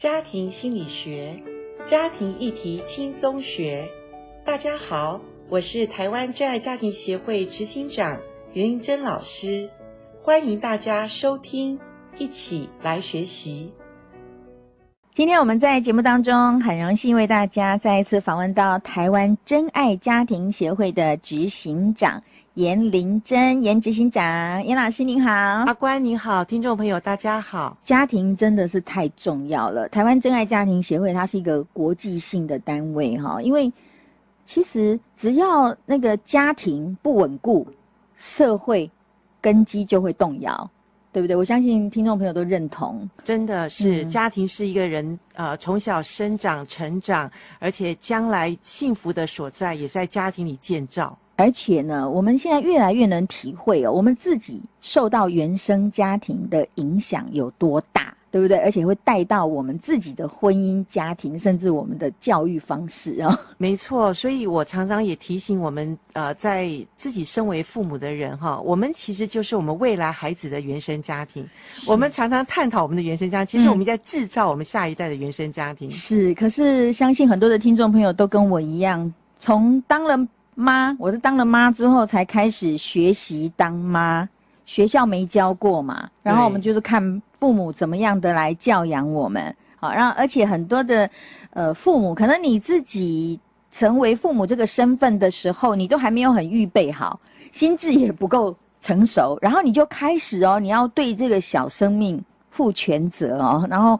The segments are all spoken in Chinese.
家庭心理学，家庭议题轻松学。大家好，我是台湾真爱家庭协会执行长林玲珍老师，欢迎大家收听，一起来学习。今天我们在节目当中很荣幸为大家再一次访问到台湾真爱家庭协会的执行长。颜玲珍，严执行长，严老师您好，阿关您好，听众朋友大家好。家庭真的是太重要了。台湾真爱家庭协会它是一个国际性的单位哈，因为其实只要那个家庭不稳固，社会根基就会动摇，对不对？我相信听众朋友都认同，真的是、嗯、家庭是一个人呃从小生长成长，而且将来幸福的所在也在家庭里建造。而且呢，我们现在越来越能体会哦，我们自己受到原生家庭的影响有多大，对不对？而且会带到我们自己的婚姻家庭，甚至我们的教育方式啊、哦。没错，所以我常常也提醒我们，呃，在自己身为父母的人哈，我们其实就是我们未来孩子的原生家庭。我们常常探讨我们的原生家庭，其实我们在制造我们下一代的原生家庭。是，可是相信很多的听众朋友都跟我一样，从当了。妈，我是当了妈之后才开始学习当妈，学校没教过嘛，然后我们就是看父母怎么样的来教养我们，好，然后而且很多的呃父母，可能你自己成为父母这个身份的时候，你都还没有很预备好，心智也不够成熟，然后你就开始哦，你要对这个小生命负全责哦，然后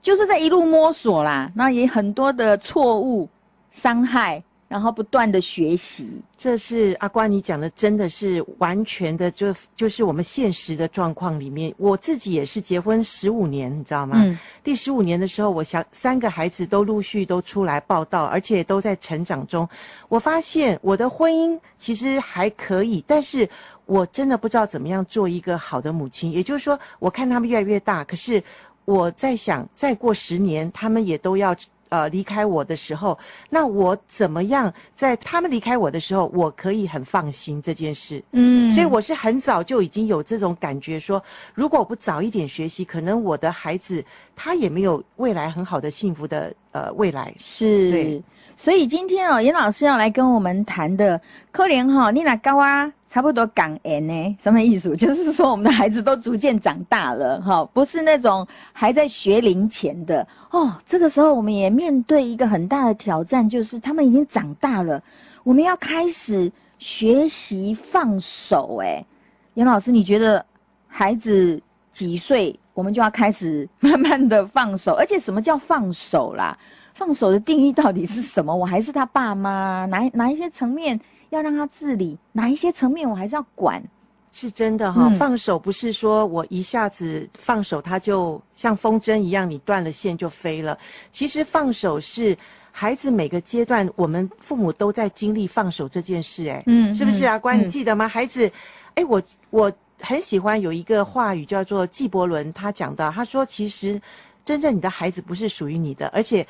就是在一路摸索啦，那也很多的错误伤害。然后不断的学习，这是阿关你讲的，真的是完全的就就是我们现实的状况里面。我自己也是结婚十五年，你知道吗？嗯。第十五年的时候，我想三个孩子都陆续都出来报道，而且都在成长中。我发现我的婚姻其实还可以，但是我真的不知道怎么样做一个好的母亲。也就是说，我看他们越来越大，可是我在想，再过十年，他们也都要。呃，离开我的时候，那我怎么样在他们离开我的时候，我可以很放心这件事？嗯，所以我是很早就已经有这种感觉说，说如果我不早一点学习，可能我的孩子他也没有未来很好的幸福的呃未来。是，对。所以今天哦，颜老师要来跟我们谈的，可怜哈，你那高啊。差不多港人呢，什么意思？就是说我们的孩子都逐渐长大了，哈，不是那种还在学龄前的哦。这个时候我们也面对一个很大的挑战，就是他们已经长大了，我们要开始学习放手。哎，颜老师，你觉得孩子几岁，我们就要开始慢慢的放手？而且什么叫放手啦？放手的定义到底是什么？我还是他爸妈？哪哪一些层面？要让他自理，哪一些层面我还是要管，是真的哈、哦嗯。放手不是说我一下子放手，他就像风筝一样，你断了线就飞了。其实放手是孩子每个阶段，我们父母都在经历放手这件事。哎，嗯，是不是啊？关、嗯，你记得吗？孩子，哎，我我很喜欢有一个话语叫做纪伯伦，他讲到，他说，其实真正你的孩子不是属于你的，而且。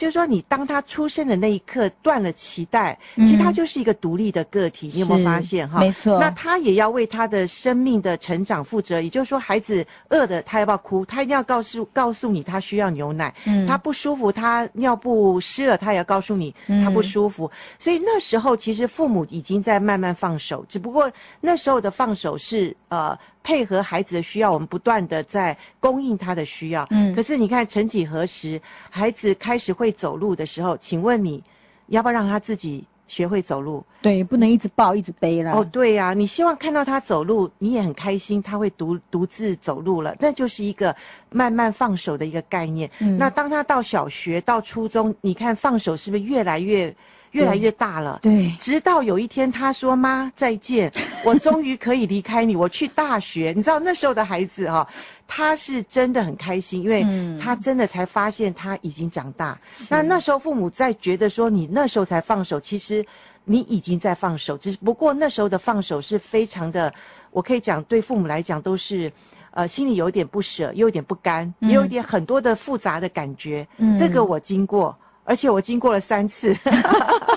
就是说，你当他出生的那一刻断了脐带，其实他就是一个独立的个体。嗯、你有没有发现哈？没错。那他也要为他的生命的成长负责。也就是说，孩子饿的他要不要哭？他一定要告诉告诉你他需要牛奶。嗯。他不舒服，他尿布湿了，他也要告诉你他不舒服。嗯。所以那时候其实父母已经在慢慢放手，只不过那时候的放手是呃。配合孩子的需要，我们不断的在供应他的需要。嗯，可是你看，曾几何时，孩子开始会走路的时候，请问你要不要让他自己学会走路？对，不能一直抱一直背了。哦，对呀，你希望看到他走路，你也很开心，他会独独自走路了，那就是一个慢慢放手的一个概念。嗯，那当他到小学、到初中，你看放手是不是越来越？越来越大了，对，直到有一天他说：“妈，再见，我终于可以离开你，我去大学。”你知道那时候的孩子哈、哦，他是真的很开心，因为他真的才发现他已经长大。嗯、那那时候父母在觉得说你那时候才放手，其实你已经在放手，只不过那时候的放手是非常的，我可以讲对父母来讲都是，呃，心里有一点不舍，又有点不甘，也有一点很多的复杂的感觉。嗯，这个我经过。而且我经过了三次，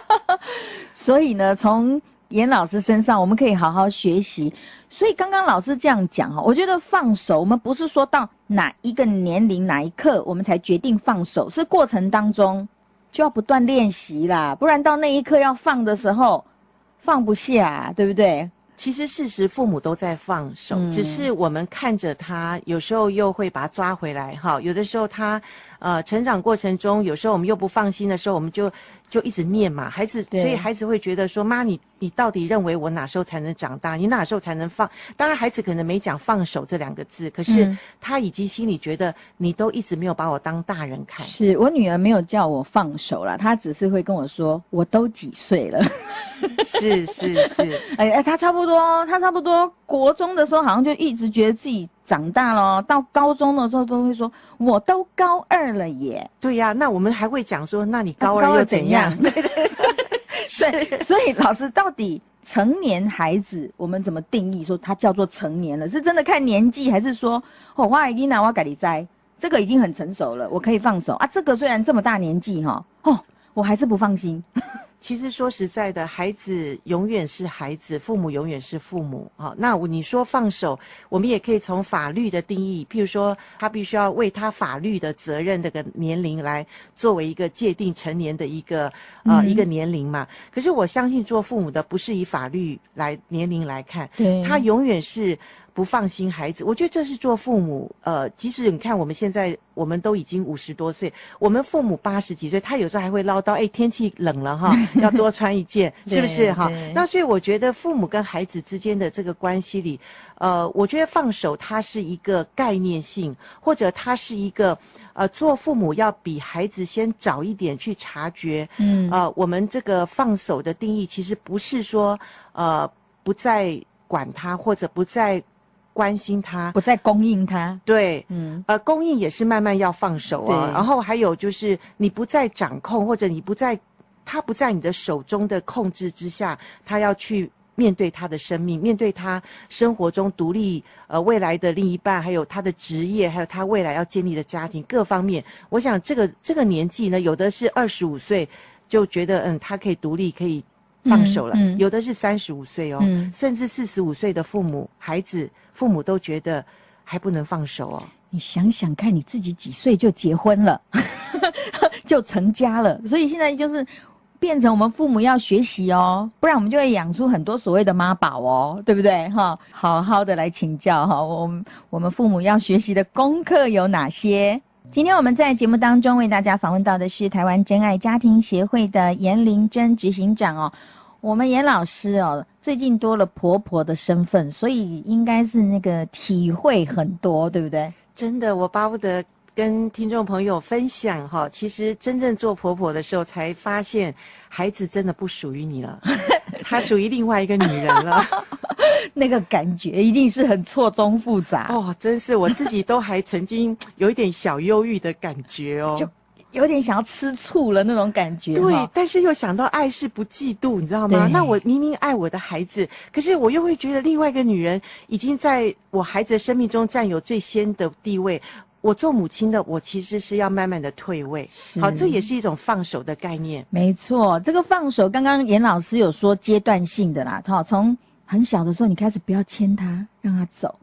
所以呢，从严老师身上我们可以好好学习。所以刚刚老师这样讲哈，我觉得放手，我们不是说到哪一个年龄哪一刻我们才决定放手？是过程当中就要不断练习啦，不然到那一刻要放的时候放不下，对不对？其实事实父母都在放手，嗯、只是我们看着他，有时候又会把他抓回来。哈，有的时候他。呃，成长过程中，有时候我们又不放心的时候，我们就就一直念嘛。孩子，所以孩子会觉得说：“妈，你你到底认为我哪时候才能长大？你哪时候才能放？”当然，孩子可能没讲“放手”这两个字，可是他已经心里觉得你都一直没有把我当大人看。是我女儿没有叫我放手啦，她只是会跟我说：“我都几岁了？” 是是是，哎哎，他差不多，他差不多国中的时候，好像就一直觉得自己。长大了，到高中的时候都会说，我都高二了耶。对呀、啊，那我们还会讲说，那你高二又怎样？对对 对，是。所以老师到底成年孩子，我们怎么定义说他叫做成年了？是真的看年纪，还是说哦，我已经拿我改你栽，这个已经很成熟了，我可以放手啊？这个虽然这么大年纪哈，哦，我还是不放心。其实说实在的，孩子永远是孩子，父母永远是父母啊。那你说放手，我们也可以从法律的定义，譬如说他必须要为他法律的责任这个年龄来作为一个界定成年的一个呃、嗯、一个年龄嘛。可是我相信做父母的不是以法律来年龄来看，对，他永远是。不放心孩子，我觉得这是做父母。呃，即使你看我们现在，我们都已经五十多岁，我们父母八十几岁，他有时候还会唠叨：“哎，天气冷了哈，要多穿一件，是不是哈？”那所以我觉得父母跟孩子之间的这个关系里，呃，我觉得放手它是一个概念性，或者它是一个呃，做父母要比孩子先早一点去察觉。嗯，呃，我们这个放手的定义其实不是说呃不再管他，或者不再。关心他，不再供应他。对，嗯，呃，供应也是慢慢要放手啊。然后还有就是，你不再掌控，或者你不在，他不在你的手中的控制之下，他要去面对他的生命，面对他生活中独立，呃，未来的另一半，还有他的职业，还有他未来要建立的家庭各方面。我想这个这个年纪呢，有的是二十五岁就觉得，嗯，他可以独立，可以。放手了，嗯嗯、有的是三十五岁哦，嗯、甚至四十五岁的父母、孩子、父母都觉得还不能放手哦。你想想看，你自己几岁就结婚了，就成家了，所以现在就是变成我们父母要学习哦，不然我们就会养出很多所谓的妈宝哦，对不对？哈，好好的来请教哈，我们我们父母要学习的功课有哪些？今天我们在节目当中为大家访问到的是台湾真爱家庭协会的严玲珍执行长哦。我们严老师哦，最近多了婆婆的身份，所以应该是那个体会很多，对不对？真的，我巴不得跟听众朋友分享哈。其实真正做婆婆的时候，才发现孩子真的不属于你了，她属于另外一个女人了。那个感觉一定是很错综复杂哦，真是我自己都还曾经有一点小忧郁的感觉哦，就有点想要吃醋了那种感觉。对，但是又想到爱是不嫉妒，你知道吗？那我明明爱我的孩子，可是我又会觉得另外一个女人已经在我孩子的生命中占有最先的地位。我做母亲的，我其实是要慢慢的退位。好，这也是一种放手的概念。没错，这个放手，刚刚严老师有说阶段性的啦，好，从。很小的时候，你开始不要牵他，让他走，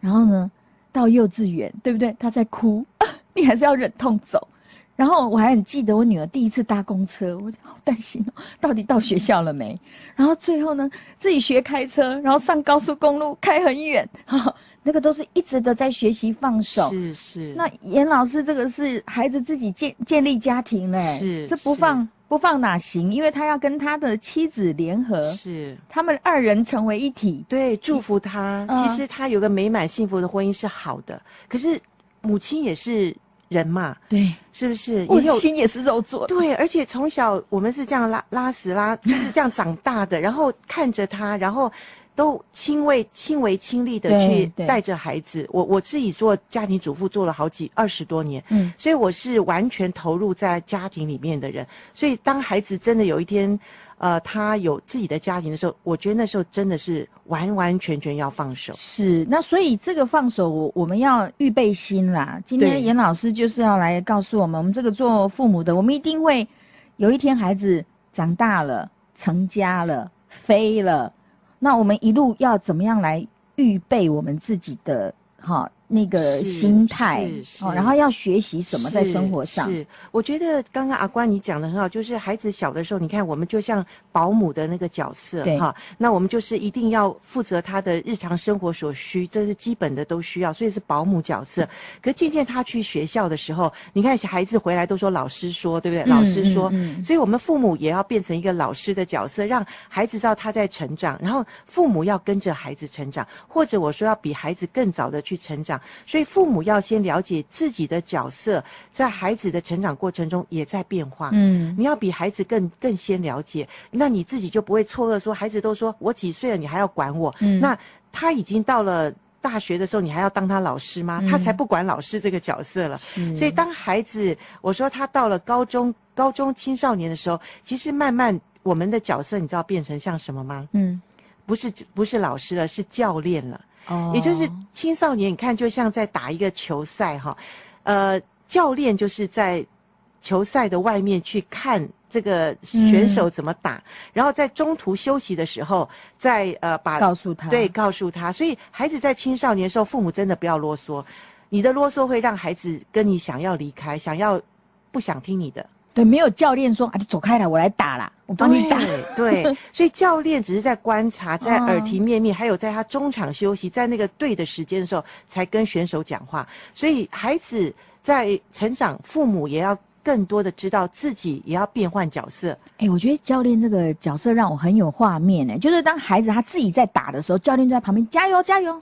然后呢，到幼稚园，对不对？他在哭，你还是要忍痛走。然后我还很记得我女儿第一次搭公车，我就好担心哦，到底到学校了没？然后最后呢，自己学开车，然后上高速公路开很远，哈，那个都是一直的在学习放手。是是。那严老师，这个是孩子自己建建立家庭嘞，是这不放。不放哪行？因为他要跟他的妻子联合，是他们二人成为一体。对，祝福他。嗯、其实他有个美满幸福的婚姻是好的。可是母亲也是人嘛，对，是不是？我心也是肉做的。对，而且从小我们是这样拉拉屎拉，就是这样长大的，然后看着他，然后。都亲为亲为亲力的去带着孩子，我我自己做家庭主妇做了好几二十多年，嗯，所以我是完全投入在家庭里面的人。所以当孩子真的有一天，呃，他有自己的家庭的时候，我觉得那时候真的是完完全全要放手。是，那所以这个放手，我我们要预备心啦。今天严老师就是要来告诉我们，我们这个做父母的，我们一定会有一天孩子长大了、成家了、飞了。那我们一路要怎么样来预备我们自己的哈那个心态哦，然后要学习什么在生活上。是，是我觉得刚刚阿关你讲的很好，就是孩子小的时候，你看我们就像保姆的那个角色哈，那我们就是一定要负责他的日常生活所需，这是基本的都需要，所以是保姆角色。可渐渐他去学校的时候，你看孩子回来都说老师说，对不对？嗯、老师说、嗯嗯，所以我们父母也要变成一个老师的角色，让孩子知道他在成长，然后父母要跟着孩子成长，或者我说要比孩子更早的去成长。所以父母要先了解自己的角色，在孩子的成长过程中也在变化。嗯，你要比孩子更更先了解，那你自己就不会错愕说，孩子都说我几岁了，你还要管我？嗯，那他已经到了大学的时候，你还要当他老师吗？嗯，他才不管老师这个角色了。所以当孩子我说他到了高中、高中青少年的时候，其实慢慢我们的角色，你知道变成像什么吗？嗯，不是不是老师了，是教练了。哦，也就是青少年，你看就像在打一个球赛哈，呃，教练就是在球赛的外面去看这个选手怎么打，嗯、然后在中途休息的时候再呃把告诉他，对，告诉他。所以孩子在青少年的时候，父母真的不要啰嗦，你的啰嗦会让孩子跟你想要离开，想要不想听你的。对，没有教练说啊，你走开了，我来打啦，我帮你打。对，对所以教练只是在观察，在耳提面命，还有在他中场休息，在那个对的时间的时候，才跟选手讲话。所以孩子在成长，父母也要更多的知道自己也要变换角色。哎、欸，我觉得教练这个角色让我很有画面呢，就是当孩子他自己在打的时候，教练就在旁边加油加油，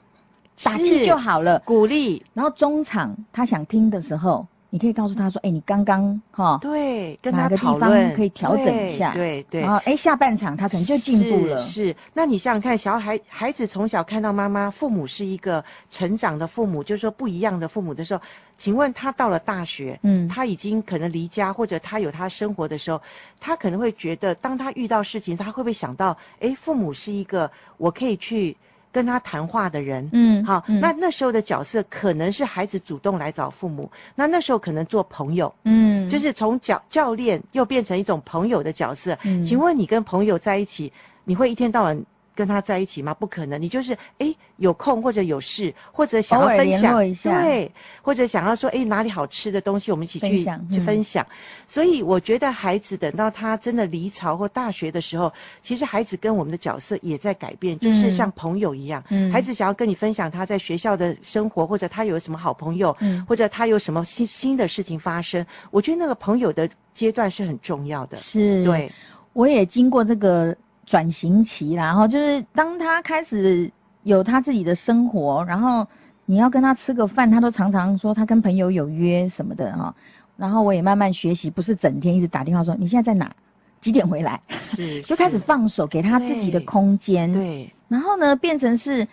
打气就好了，鼓励。然后中场他想听的时候。你可以告诉他说：“哎、欸，你刚刚哈，对，跟他哪个地方可以调整一下？对对，对。然后，哎、欸，下半场他可能就进步了。是，是。那你想想看，小孩孩子从小看到妈妈、父母是一个成长的父母，就是说不一样的父母的时候，请问他到了大学，嗯，他已经可能离家，或者他有他生活的时候，他可能会觉得，当他遇到事情，他会不会想到，哎、欸，父母是一个我可以去。”跟他谈话的人，嗯，好，嗯，那那时候的角色可能是孩子主动来找父母，那那时候可能做朋友，嗯，就是从教教练又变成一种朋友的角色。嗯，请问你跟朋友在一起，你会一天到晚跟他在一起吗？不可能，你就是诶有空或者有事，或者想要分享一下，对，或者想要说诶哪里好吃的东西，我们一起去分享，去分享。所以我觉得孩子等到他真的离巢或大学的时候，其实孩子跟我们的角色也在改变，就是像朋友一样。嗯，孩子想要跟你分享他在学校的生活，或者他有什么好朋友，嗯，或者他有什么新新的事情发生。我觉得那个朋友的阶段是很重要的。是，对，我也经过这个。转型期啦，然后就是当他开始有他自己的生活，然后你要跟他吃个饭，他都常常说他跟朋友有约什么的哈。然后我也慢慢学习，不是整天一直打电话说你现在在哪，几点回来，是，就开始放手给他自己的空间。对，然后呢，变成是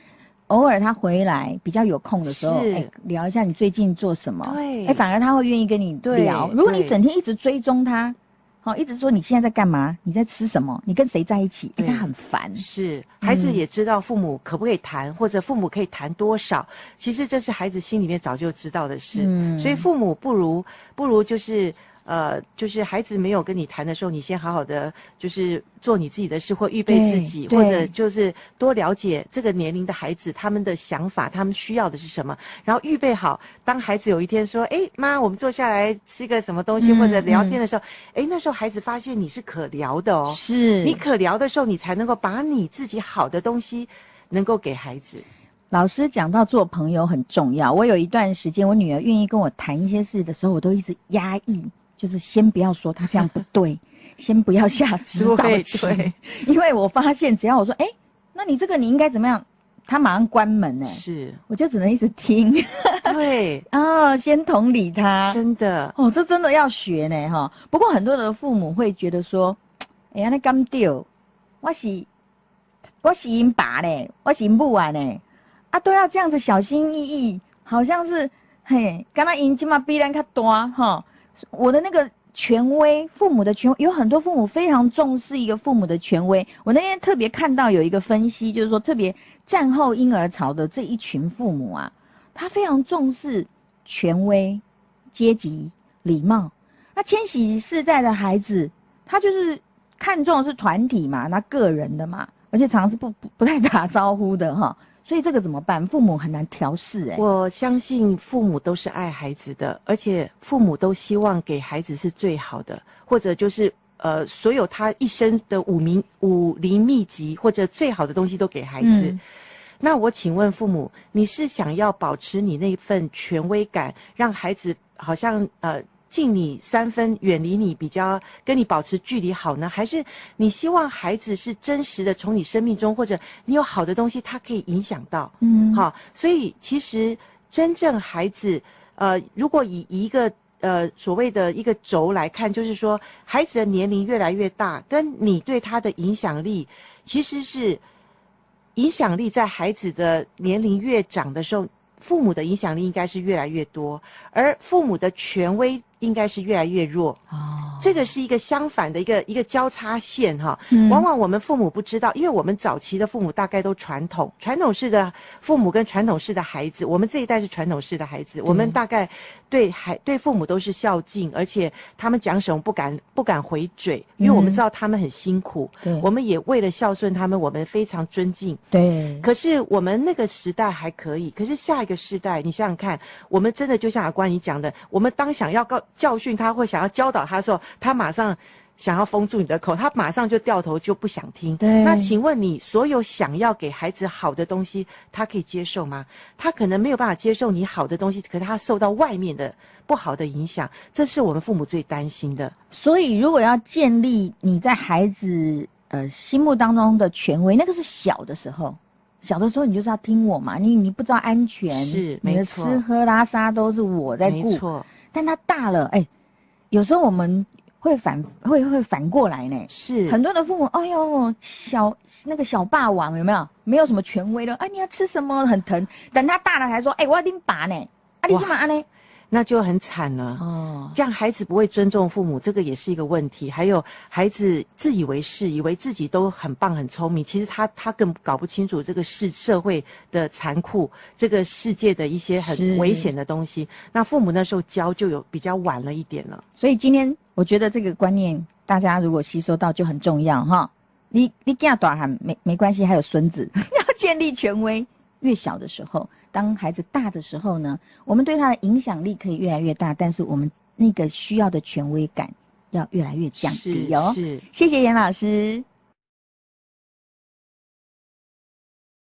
偶尔他回来比较有空的时候，哎，聊一下你最近做什么，对，哎，反而他会愿意跟你聊。如果你整天一直追踪他。好，一直说你现在在干嘛？你在吃什么？你跟谁在一起？欸、他很烦。是，孩子也知道父母可不可以谈、嗯，或者父母可以谈多少。其实这是孩子心里面早就知道的事。嗯，所以父母不如不如就是。呃，就是孩子没有跟你谈的时候，你先好好的就是做你自己的事，或预备自己，或者就是多了解这个年龄的孩子他们的想法，他们需要的是什么，然后预备好。当孩子有一天说：“哎，妈，我们坐下来吃个什么东西，嗯、或者聊天的时候，哎、嗯，那时候孩子发现你是可聊的哦，是你可聊的时候，你才能够把你自己好的东西能够给孩子。”老师讲到做朋友很重要。我有一段时间，我女儿愿意跟我谈一些事的时候，我都一直压抑。就是先不要说他这样不对，先不要下指导棋，因为我发现只要我说，哎、欸，那你这个你应该怎么样，他马上关门呢。是，我就只能一直听。对，啊，先同理他，真的，哦，这真的要学呢，哈。不过很多的父母会觉得说，哎呀，那刚丢，我是我是因爸呢，我是因母啊呢，啊，都要这样子小心翼翼，好像是嘿，刚刚因起码比咱较大哈。我的那个权威，父母的权威，有很多父母非常重视一个父母的权威。我那天特别看到有一个分析，就是说特别战后婴儿潮的这一群父母啊，他非常重视权威、阶级、礼貌。那千禧世代的孩子，他就是看重的是团体嘛，那个人的嘛，而且常常是不不不太打招呼的哈。所以这个怎么办？父母很难调试哎。我相信父母都是爱孩子的，而且父母都希望给孩子是最好的，或者就是呃，所有他一生的武名武林秘籍或者最好的东西都给孩子。嗯那我请问父母，你是想要保持你那份权威感，让孩子好像呃敬你三分，远离你，比较跟你保持距离好呢？还是你希望孩子是真实的从你生命中，或者你有好的东西，他可以影响到？嗯，好，所以其实真正孩子，呃，如果以一个呃所谓的一个轴来看，就是说孩子的年龄越来越大，跟你对他的影响力其实是。影响力在孩子的年龄越长的时候，父母的影响力应该是越来越多，而父母的权威应该是越来越弱。哦。这个是一个相反的一个一个交叉线哈，往往我们父母不知道，因为我们早期的父母大概都传统，传统式的父母跟传统式的孩子，我们这一代是传统式的孩子，我们大概对孩对父母都是孝敬，而且他们讲什么不敢不敢回嘴，因为我们知道他们很辛苦，对，我们也为了孝顺他们，我们非常尊敬，对。可是我们那个时代还可以，可是下一个时代，你想想看，我们真的就像阿关你讲的，我们当想要告教训他或想要教导他的时候。他马上想要封住你的口，他马上就掉头就不想听。对，那请问你所有想要给孩子好的东西，他可以接受吗？他可能没有办法接受你好的东西，可是他受到外面的不好的影响，这是我们父母最担心的。所以，如果要建立你在孩子呃心目当中的权威，那个是小的时候，小的时候你就是要听我嘛，你你不知道安全，是没错，你的吃喝拉撒都是我在顾，没错。但他大了，哎，有时候我们。会反会会反过来呢，是很多的父母，哎呦，小那个小霸王有没有？没有什么权威的，哎，你要吃什么？很疼。等他大了，还说，哎，我要拎拔呢，啊，你干嘛呢？那就很惨了哦。这样孩子不会尊重父母，这个也是一个问题。还有孩子自以为是，以为自己都很棒、很聪明，其实他他更搞不清楚这个世社会的残酷，这个世界的一些很危险的东西。那父母那时候教就有比较晚了一点了。所以今天我觉得这个观念，大家如果吸收到就很重要哈。你你给他短喊没没关系，还有孙子 要建立权威，越小的时候。当孩子大的时候呢，我们对他的影响力可以越来越大，但是我们那个需要的权威感要越来越降低哦。是，是，谢谢严老师。